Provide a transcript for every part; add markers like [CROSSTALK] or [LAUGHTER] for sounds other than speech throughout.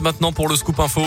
Maintenant pour le scoop info.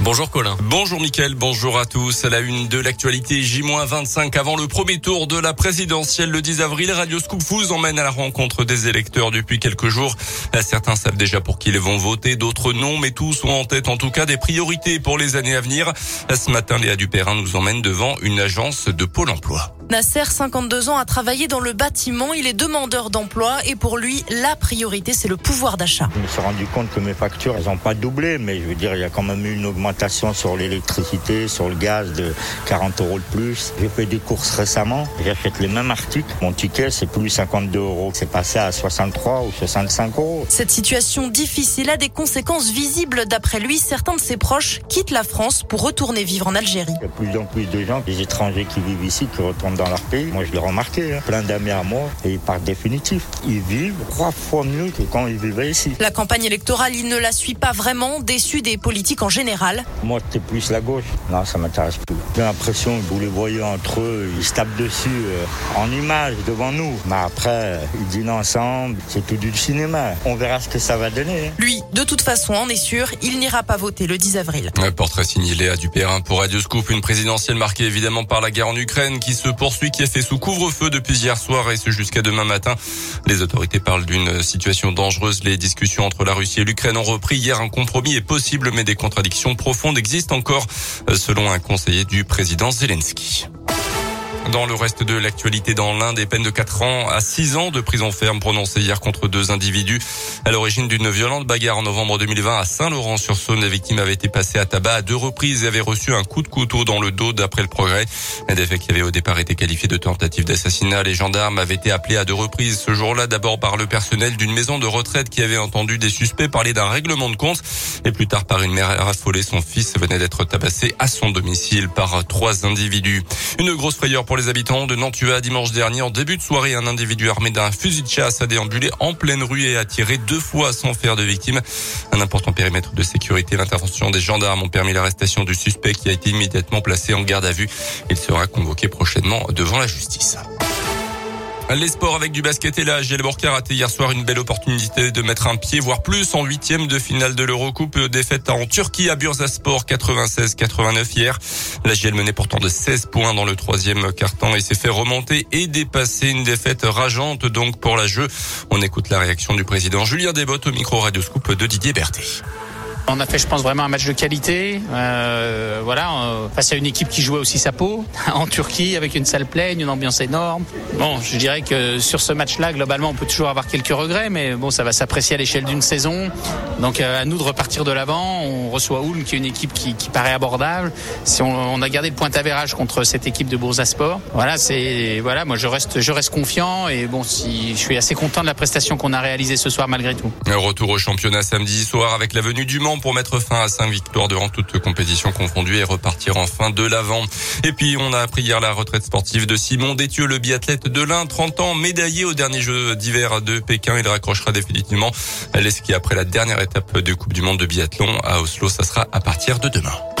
Bonjour Colin. Bonjour Mickaël, bonjour à tous. À la une de l'actualité J-25 avant le premier tour de la présidentielle le 10 avril, Radio Scoop vous emmène à la rencontre des électeurs depuis quelques jours. Certains savent déjà pour qui ils vont voter, d'autres non, mais tous ont en tête en tout cas des priorités pour les années à venir. Ce matin, Léa Dupérin nous emmène devant une agence de Pôle emploi. Nasser, 52 ans, a travaillé dans le bâtiment. Il est demandeur d'emploi et pour lui, la priorité, c'est le pouvoir d'achat. Je me suis rendu compte que mes factures, elles n'ont pas doublé, mais je veux dire, il y a quand même eu une augmentation sur l'électricité, sur le gaz de 40 euros de plus. J'ai fait des courses récemment, j'achète les mêmes articles. Mon ticket, c'est plus 52 euros. C'est passé à 63 ou 65 euros. Cette situation difficile a des conséquences visibles. D'après lui, certains de ses proches quittent la France pour retourner vivre en Algérie. Il y a de plus en plus de gens, des étrangers qui vivent ici, qui retournent dans leur pays. Moi, je l'ai remarqué. Hein. Plein d'amis à moi et ils partent définitif. Ils vivent trois fois mieux que quand ils vivaient ici. La campagne électorale, il ne la suit pas vraiment, déçu des politiques en général. Moi, c'était plus la gauche. Non, ça m'intéresse plus. J'ai l'impression que vous les voyez entre eux, ils se tapent dessus euh, en images devant nous. Mais après, ils dînent ensemble. C'est tout du cinéma. On verra ce que ça va donner. Hein. Lui, de toute façon, on est sûr, il n'ira pas voter le 10 avril. Un portrait signé Léa Dupérin pour Radio Scoop, une présidentielle marquée évidemment par la guerre en Ukraine qui se poursuit, qui est fait sous couvre-feu depuis hier soir et ce jusqu'à demain matin. Les autorités parlent d'une situation dangereuse. Les discussions entre la Russie et l'Ukraine ont repris hier. Un compromis est possible, mais des contradictions profondes existent encore, selon un conseiller du président Zelensky. Dans le reste de l'actualité dans l'Inde, des peines de 4 ans à 6 ans de prison ferme prononcées hier contre deux individus à l'origine d'une violente bagarre en novembre 2020 à Saint-Laurent-sur-Saône. La victime avait été passée à tabac à deux reprises et avait reçu un coup de couteau dans le dos d'après le progrès. Des faits qui avaient au départ été qualifiés de tentative d'assassinat. Les gendarmes avaient été appelés à deux reprises ce jour-là, d'abord par le personnel d'une maison de retraite qui avait entendu des suspects parler d'un règlement de compte et plus tard par une mère affolée. Son fils venait d'être tabassé à son domicile par trois individus. Une grosse frayeur pour habitants de Nantua dimanche dernier. En début de soirée, un individu armé d'un fusil de chasse a déambulé en pleine rue et a tiré deux fois sans faire de victime. Un important périmètre de sécurité. L'intervention des gendarmes ont permis l'arrestation du suspect qui a été immédiatement placé en garde à vue. Il sera convoqué prochainement devant la justice. Les sports avec du basket et là, Giel Borca a raté hier soir une belle opportunité de mettre un pied, voire plus, en huitième de finale de l'Eurocoupe. Défaite en Turquie à Bursaspor 96-89 hier. La GL menait pourtant de 16 points dans le troisième quart-temps et s'est fait remonter et dépasser une défaite rageante donc pour la jeu. On écoute la réaction du président Julien Desbottes au micro Radio Scoop de Didier Berthet. On a fait, je pense, vraiment un match de qualité. Euh, voilà, euh, face à une équipe qui jouait aussi sa peau [LAUGHS] en Turquie avec une salle pleine, une ambiance énorme. Bon, je dirais que sur ce match-là, globalement, on peut toujours avoir quelques regrets, mais bon, ça va s'apprécier à l'échelle d'une saison. Donc, euh, à nous de repartir de l'avant. On reçoit Ulm, qui est une équipe qui, paraît abordable. Si on, a gardé le point avérage contre cette équipe de Boursasport, voilà, c'est voilà, moi je reste, je reste confiant et bon, si je suis assez content de la prestation qu'on a réalisée ce soir malgré tout. Retour au championnat samedi soir avec la venue du Mans pour mettre fin à cinq victoires durant toute compétition confondue et repartir enfin de l'avant. Et puis, on a appris hier la retraite sportive de Simon Détieux, le biathlète de l'Ain, 30 ans, médaillé au dernier jeu d'hiver de Pékin. Il raccrochera définitivement l'esquí après la dernière étape de Coupe du Monde de biathlon à Oslo. Ça sera à partir de demain.